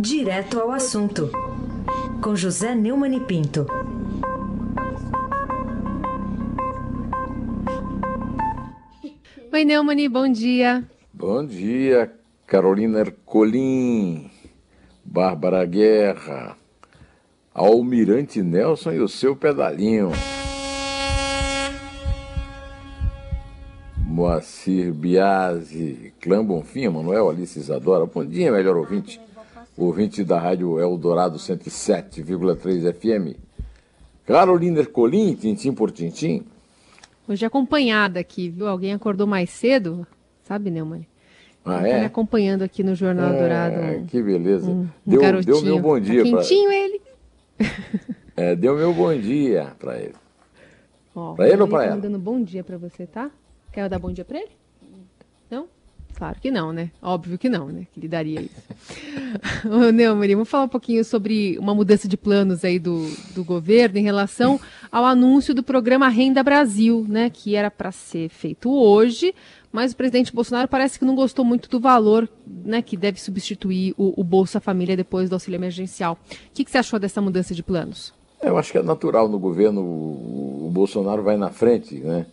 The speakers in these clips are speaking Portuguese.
Direto ao assunto, com José Neumann e Pinto. Oi, Neumann, bom dia. Bom dia, Carolina Ercolim, Bárbara Guerra, Almirante Nelson e o seu pedalinho. Moacir Biasi, Clã Bonfim, Manuel Alice Isadora. Bom dia, melhor ouvinte. Ouvinte da Rádio Eldorado 107,3 FM. Carolina Ercolim, tintim por tintim. Hoje acompanhada aqui, viu? Alguém acordou mais cedo, sabe, Neumann? Ah, Tá é? acompanhando aqui no Jornal É, Dourado. que beleza. um deu, garotinho. deu meu bom dia Tá para quentinho ele. é, Deu meu bom dia para ele. Ó, Pra ele ou tá pra ela? mandando bom dia pra você, tá? Quer dar bom dia pra ele? Não? Claro que não, né? Óbvio que não, né? Que ele daria isso. Ô, vamos falar um pouquinho sobre uma mudança de planos aí do, do governo em relação ao anúncio do programa Renda Brasil, né? Que era para ser feito hoje, mas o presidente Bolsonaro parece que não gostou muito do valor, né? Que deve substituir o, o Bolsa Família depois do auxílio emergencial. O que, que você achou dessa mudança de planos? Eu acho que é natural no governo, o, o Bolsonaro vai na frente, né?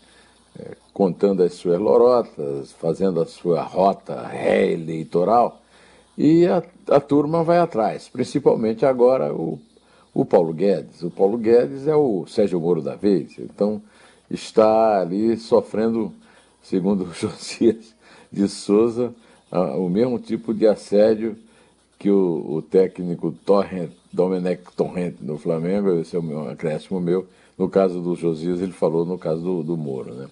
Contando as suas lorotas, fazendo a sua rota reeleitoral, e a, a turma vai atrás, principalmente agora o, o Paulo Guedes. O Paulo Guedes é o Sérgio Moro da vez, então está ali sofrendo, segundo Josias de Souza, o mesmo tipo de assédio que o, o técnico Torrent, Domenech Torrent no Flamengo, esse é o meu acréscimo meu, no caso do Josias ele falou no caso do, do Moro. Né?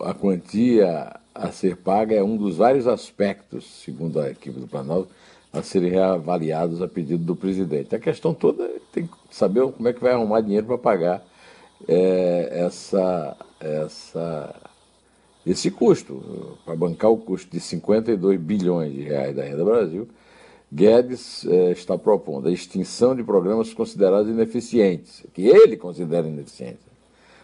A quantia a ser paga é um dos vários aspectos, segundo a equipe do Planalto, a serem reavaliados a pedido do presidente. A questão toda tem que saber como é que vai arrumar dinheiro para pagar é, essa, essa, esse custo, para bancar o custo de 52 bilhões de reais da Renda Brasil, Guedes eh, está propondo a extinção de programas considerados ineficientes, que ele considera ineficientes.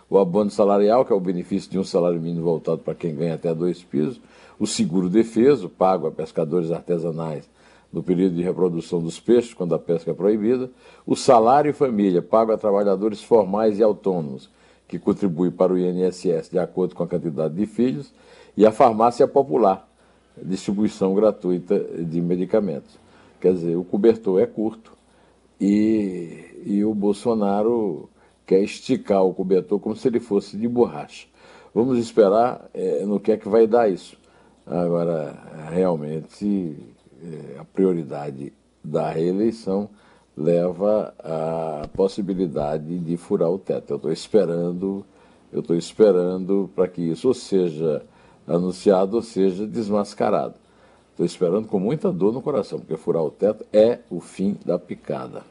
O abono salarial, que é o benefício de um salário mínimo voltado para quem ganha até dois pisos, o seguro defeso, pago a pescadores artesanais no período de reprodução dos peixes, quando a pesca é proibida, o salário família, pago a trabalhadores formais e autônomos, que contribui para o INSS de acordo com a quantidade de filhos, e a farmácia popular, distribuição gratuita de medicamentos. Quer dizer, o cobertor é curto e, e o Bolsonaro quer esticar o cobertor como se ele fosse de borracha. Vamos esperar eh, no que é que vai dar isso. Agora, realmente, eh, a prioridade da reeleição leva à possibilidade de furar o teto. Eu estou esperando, eu estou esperando para que isso seja anunciado ou seja desmascarado. Estou esperando com muita dor no coração, porque furar o teto é o fim da picada.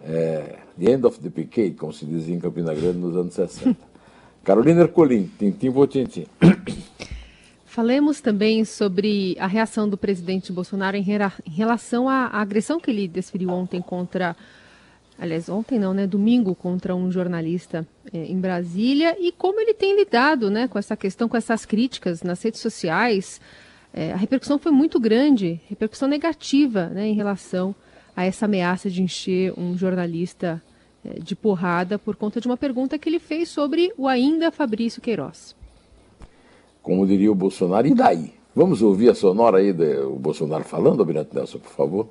É, the end of the picade, como se dizia em Campina Grande nos anos 60. Carolina Ercolim, tintim por tintim. Falemos também sobre a reação do presidente Bolsonaro em, em relação à, à agressão que ele desferiu ontem contra. Aliás, ontem não, né? Domingo contra um jornalista eh, em Brasília e como ele tem lidado né, com essa questão, com essas críticas nas redes sociais. Eh, a repercussão foi muito grande, repercussão negativa né, em relação a essa ameaça de encher um jornalista eh, de porrada por conta de uma pergunta que ele fez sobre o ainda Fabrício Queiroz. Como diria o Bolsonaro, e daí? Vamos ouvir a sonora aí do Bolsonaro falando, Almirante Nelson, por favor.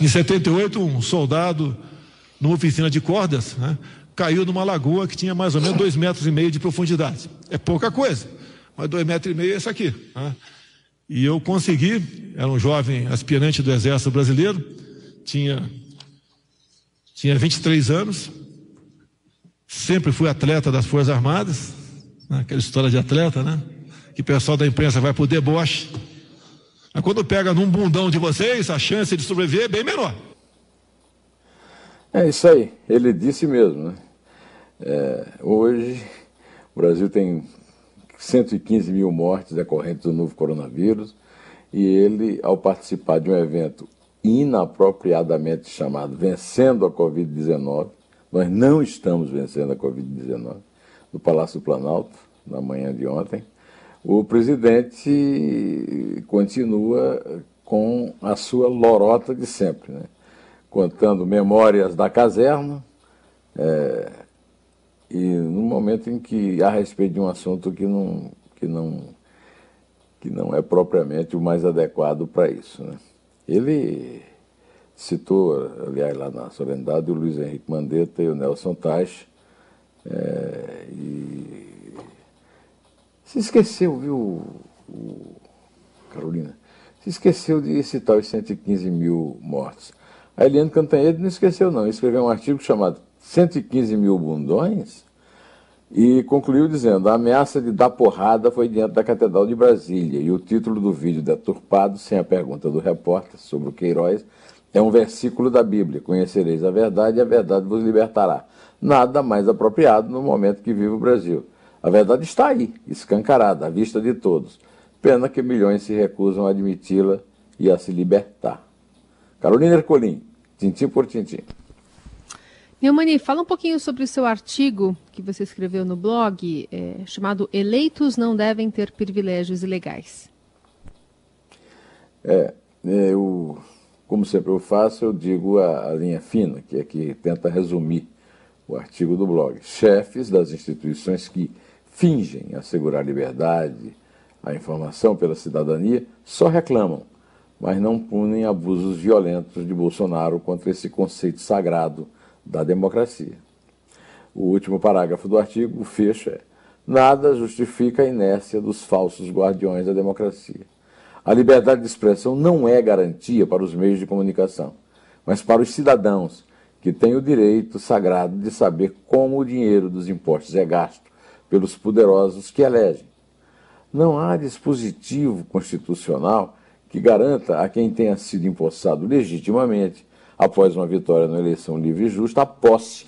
Em 78, um soldado, numa oficina de cordas, né, caiu numa lagoa que tinha mais ou menos dois metros e meio de profundidade. É pouca coisa, mas dois metros e meio é isso aqui. né? E eu consegui, era um jovem aspirante do Exército Brasileiro, tinha, tinha 23 anos, sempre fui atleta das Forças Armadas, né, aquela história de atleta, né? Que o pessoal da imprensa vai pro deboche. Mas quando pega num bundão de vocês, a chance de sobreviver é bem menor. É isso aí, ele disse mesmo. Né? É, hoje, o Brasil tem 115 mil mortes decorrentes do novo coronavírus e ele, ao participar de um evento inapropriadamente chamado Vencendo a Covid-19, nós não estamos vencendo a Covid-19, no Palácio do Planalto, na manhã de ontem, o presidente continua com a sua lorota de sempre. Né? contando memórias da caserna, é, e no momento em que a respeito de um assunto que não, que não, que não é propriamente o mais adequado para isso. Né? Ele citou, aliás, lá na solenidade, o Luiz Henrique Mandetta e o Nelson Tais, é, e se esqueceu, viu, o, Carolina? Se esqueceu de citar os 115 mil mortos. A Eliane Cantanhede não esqueceu, não. Escreveu um artigo chamado 115 mil bundões e concluiu dizendo: a ameaça de dar porrada foi diante da Catedral de Brasília. E o título do vídeo deturpado, sem a pergunta do repórter sobre o Queiroz, é um versículo da Bíblia: Conhecereis a verdade e a verdade vos libertará. Nada mais apropriado no momento que vive o Brasil. A verdade está aí, escancarada, à vista de todos. Pena que milhões se recusam a admiti-la e a se libertar. Carolina Ercolim, tintim por tintim. Neumani, fala um pouquinho sobre o seu artigo que você escreveu no blog, é, chamado Eleitos não devem ter privilégios ilegais. É, eu, como sempre eu faço, eu digo a, a linha fina, que é que tenta resumir o artigo do blog. Chefes das instituições que fingem assegurar liberdade, a informação pela cidadania, só reclamam, mas não punem abusos violentos de Bolsonaro contra esse conceito sagrado da democracia. O último parágrafo do artigo fecha: nada justifica a inércia dos falsos guardiões da democracia. A liberdade de expressão não é garantia para os meios de comunicação, mas para os cidadãos, que têm o direito sagrado de saber como o dinheiro dos impostos é gasto pelos poderosos que elegem. Não há dispositivo constitucional que garanta a quem tenha sido empossado legitimamente após uma vitória na eleição livre e justa, a posse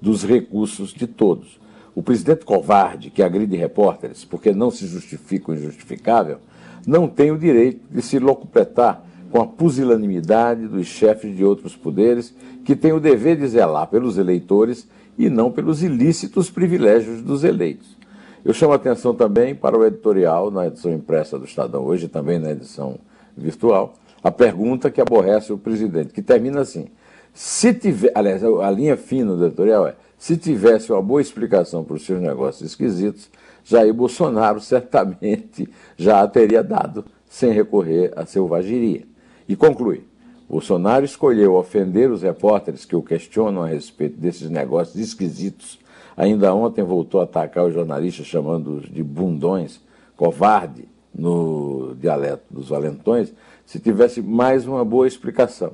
dos recursos de todos. O presidente covarde que agride repórteres porque não se justifica o injustificável não tem o direito de se locupletar com a pusilanimidade dos chefes de outros poderes que têm o dever de zelar pelos eleitores e não pelos ilícitos privilégios dos eleitos. Eu chamo a atenção também para o editorial na edição impressa do Estadão hoje, também na edição virtual, a pergunta que aborrece o presidente, que termina assim: se tiver, aliás, a linha fina do editorial é: se tivesse uma boa explicação para os seus negócios esquisitos, Jair Bolsonaro certamente já a teria dado, sem recorrer à selvageria. E conclui: Bolsonaro escolheu ofender os repórteres que o questionam a respeito desses negócios esquisitos. Ainda ontem voltou a atacar os jornalistas, chamando-os de bundões, covarde, no dialeto dos valentões, se tivesse mais uma boa explicação.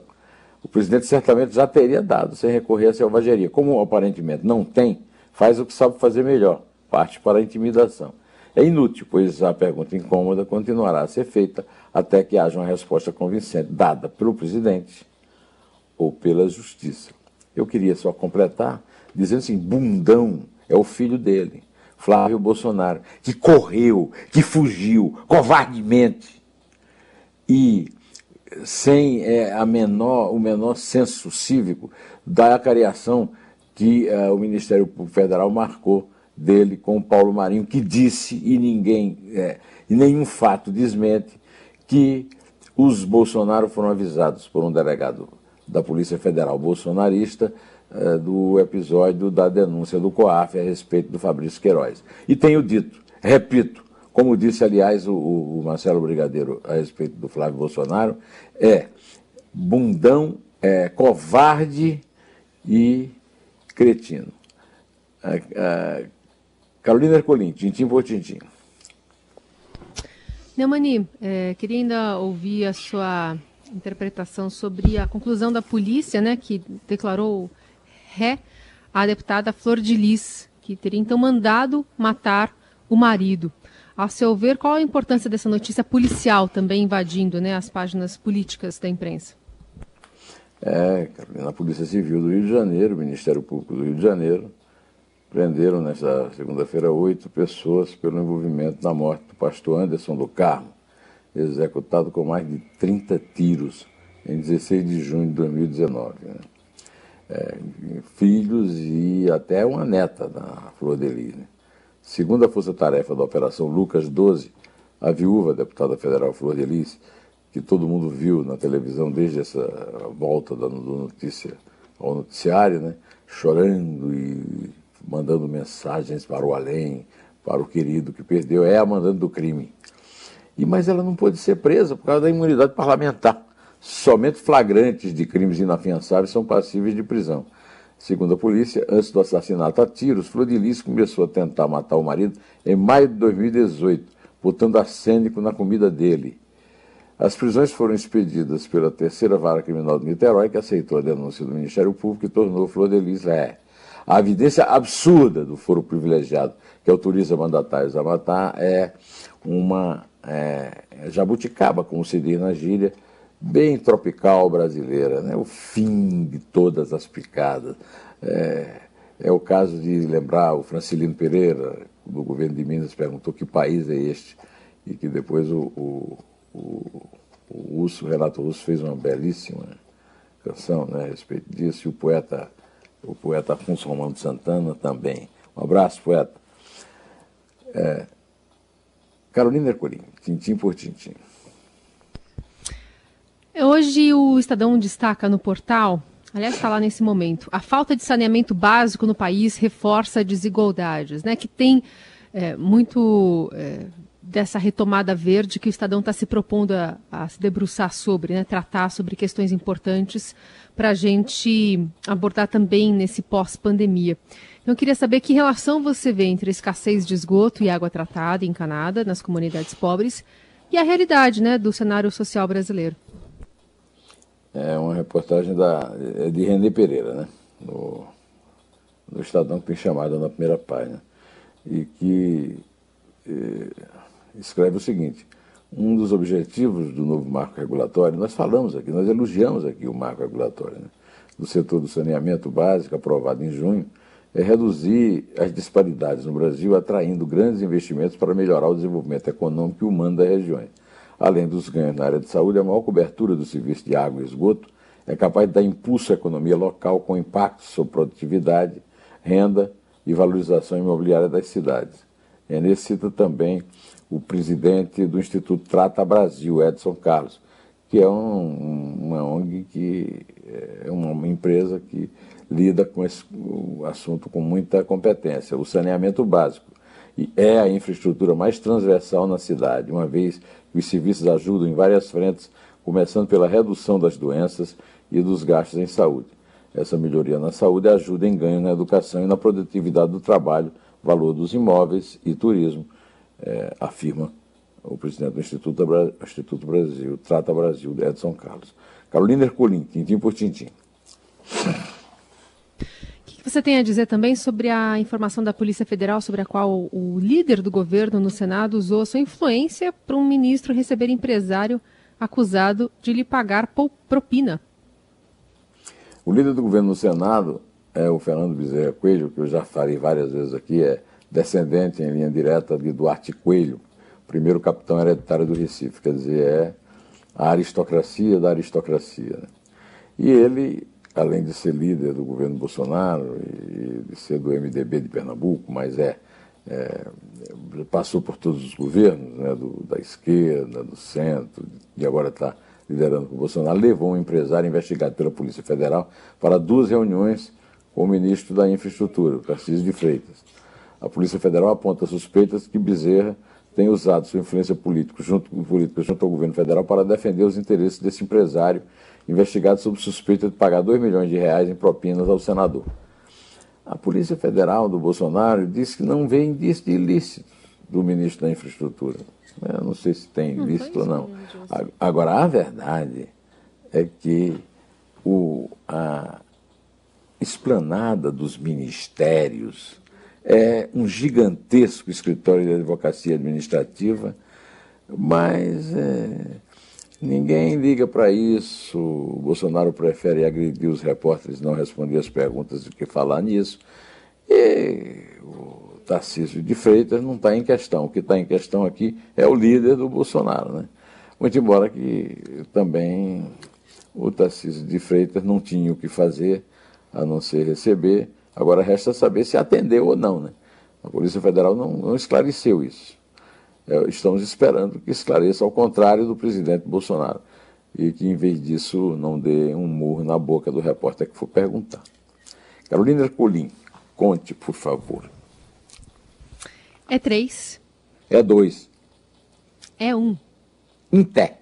O presidente certamente já teria dado, sem recorrer à selvageria. Como aparentemente não tem, faz o que sabe fazer melhor, parte para a intimidação. É inútil, pois a pergunta incômoda continuará a ser feita até que haja uma resposta convincente dada pelo presidente ou pela justiça. Eu queria só completar dizendo assim: bundão é o filho dele, Flávio Bolsonaro, que correu, que fugiu covardemente e sem é, a menor, o menor senso cívico da acariação que uh, o Ministério Público Federal marcou dele com o Paulo Marinho, que disse, e ninguém, é, e nenhum fato desmente, que os Bolsonaro foram avisados por um delegado da Polícia Federal bolsonarista uh, do episódio da denúncia do COAF a respeito do Fabrício Queiroz. E tenho dito, repito, como disse, aliás, o, o Marcelo Brigadeiro a respeito do Flávio Bolsonaro, é bundão, é covarde e cretino. A, a Carolina Ercolim, tintim por tintim. Neumani, é, queria ainda ouvir a sua interpretação sobre a conclusão da polícia, né, que declarou ré à deputada Flor de Lis, que teria então mandado matar o marido. A seu ver, qual a importância dessa notícia policial também invadindo né, as páginas políticas da imprensa? É, na Polícia Civil do Rio de Janeiro, Ministério Público do Rio de Janeiro, prenderam nesta segunda-feira oito pessoas pelo envolvimento na morte do pastor Anderson do Carmo, executado com mais de 30 tiros em 16 de junho de 2019. Né? É, filhos e até uma neta da Flor de Lis. Né? Segundo a Força Tarefa da Operação Lucas 12, a viúva, a deputada federal Flor de Lis, que todo mundo viu na televisão desde essa volta da notícia ao noticiário, né? chorando e mandando mensagens para o além, para o querido que perdeu, é a mandante do crime. E, mas ela não pôde ser presa por causa da imunidade parlamentar. Somente flagrantes de crimes inafiançáveis são passíveis de prisão. Segundo a polícia, antes do assassinato a tiros, Florilis começou a tentar matar o marido em maio de 2018, botando arsênico na comida dele. As prisões foram expedidas pela terceira vara criminal de Niterói, que aceitou a denúncia do Ministério Público e tornou Florilis ré. A evidência absurda do foro privilegiado que autoriza mandatários a matar é uma é, jabuticaba, como se diz na gíria, bem tropical brasileira, né? o fim de todas as picadas. É, é, o caso de lembrar o Francilino Pereira, do governo de Minas, perguntou que país é este, e que depois o, o, o, o Renato Russo fez uma belíssima canção né, a respeito disso, e o poeta, o poeta Afonso Romano de Santana também. Um abraço, poeta. É, Carolina Ercolim, tintim por tintim. Hoje o Estadão destaca no portal, aliás, está lá nesse momento, a falta de saneamento básico no país reforça desigualdades, né? Que tem é, muito é, dessa retomada verde que o Estadão está se propondo a, a, se debruçar sobre, né? Tratar sobre questões importantes para a gente abordar também nesse pós-pandemia. Então, eu queria saber que relação você vê entre a escassez de esgoto e água tratada encanada nas comunidades pobres e a realidade né, do cenário social brasileiro. É uma reportagem da, é de René Pereira, né? No, no Estadão, que tem chamada na primeira página, e que eh, escreve o seguinte: um dos objetivos do novo marco regulatório, nós falamos aqui, nós elogiamos aqui o marco regulatório, né? do setor do saneamento básico, aprovado em junho, é reduzir as disparidades no Brasil, atraindo grandes investimentos para melhorar o desenvolvimento econômico e humano das regiões. Além dos ganhos na área de saúde, a maior cobertura do serviço de água e esgoto é capaz de dar impulso à economia local com impacto sobre produtividade, renda e valorização imobiliária das cidades. Enes cita também o presidente do Instituto Trata Brasil, Edson Carlos, que é um, uma ONG que é uma empresa que lida com esse assunto com muita competência. O saneamento básico é a infraestrutura mais transversal na cidade, uma vez que os serviços ajudam em várias frentes, começando pela redução das doenças e dos gastos em saúde. Essa melhoria na saúde ajuda em ganho na educação e na produtividade do trabalho, valor dos imóveis e turismo, é, afirma o presidente do Instituto, Instituto Brasil, Trata Brasil, Edson Carlos. Carolina Ercolim, tintim por tintim você tem a dizer também sobre a informação da Polícia Federal sobre a qual o líder do governo no Senado usou sua influência para um ministro receber empresário acusado de lhe pagar propina? O líder do governo no Senado é o Fernando Bezerra Coelho, que eu já falei várias vezes aqui, é descendente em linha direta de Duarte Coelho, primeiro capitão hereditário do Recife, quer dizer, é a aristocracia da aristocracia. Né? E ele além de ser líder do governo Bolsonaro e de ser do MDB de Pernambuco, mas é, é passou por todos os governos, né, do, da esquerda, do centro, e agora está liderando com o Bolsonaro, levou um empresário investigado pela Polícia Federal para duas reuniões com o ministro da Infraestrutura, Tarcísio de Freitas. A Polícia Federal aponta suspeitas que Bezerra tem usado sua influência política junto, política junto ao governo federal para defender os interesses desse empresário investigado sob suspeita de pagar 2 milhões de reais em propinas ao senador. A Polícia Federal do Bolsonaro disse que não vê indício de ilícito do ministro da Infraestrutura. Eu não sei se tem ilícito ou não. Agora, a verdade é que o, a esplanada dos ministérios é um gigantesco escritório de advocacia administrativa, mas é, Ninguém liga para isso. O Bolsonaro prefere agredir os repórteres, não responder as perguntas do que falar nisso. E o Tarcísio de Freitas não está em questão. O que está em questão aqui é o líder do Bolsonaro. Né? Muito embora que também o Tarcísio de Freitas não tinha o que fazer a não ser receber. Agora resta saber se atendeu ou não. Né? A Polícia Federal não, não esclareceu isso. É, estamos esperando que esclareça ao contrário do presidente Bolsonaro e que, em vez disso, não dê um murro na boca do repórter que for perguntar. Carolina Ercolim, conte, por favor. É três. É dois. É um. Em pé.